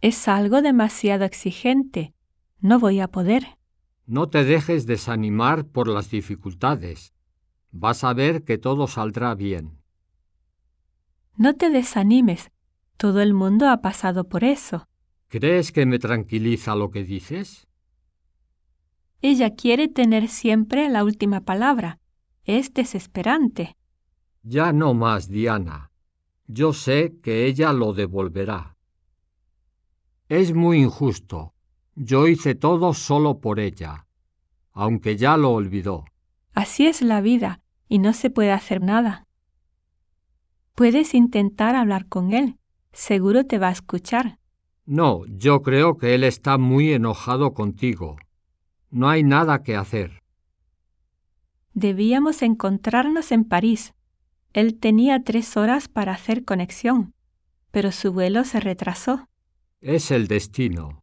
Es algo demasiado exigente. No voy a poder. No te dejes desanimar por las dificultades. Vas a ver que todo saldrá bien. No te desanimes. Todo el mundo ha pasado por eso. ¿Crees que me tranquiliza lo que dices? Ella quiere tener siempre la última palabra. Es desesperante. Ya no más, Diana. Yo sé que ella lo devolverá. Es muy injusto. Yo hice todo solo por ella, aunque ya lo olvidó. Así es la vida y no se puede hacer nada. Puedes intentar hablar con él. Seguro te va a escuchar. No, yo creo que él está muy enojado contigo. No hay nada que hacer. Debíamos encontrarnos en París. Él tenía tres horas para hacer conexión, pero su vuelo se retrasó. Es el destino.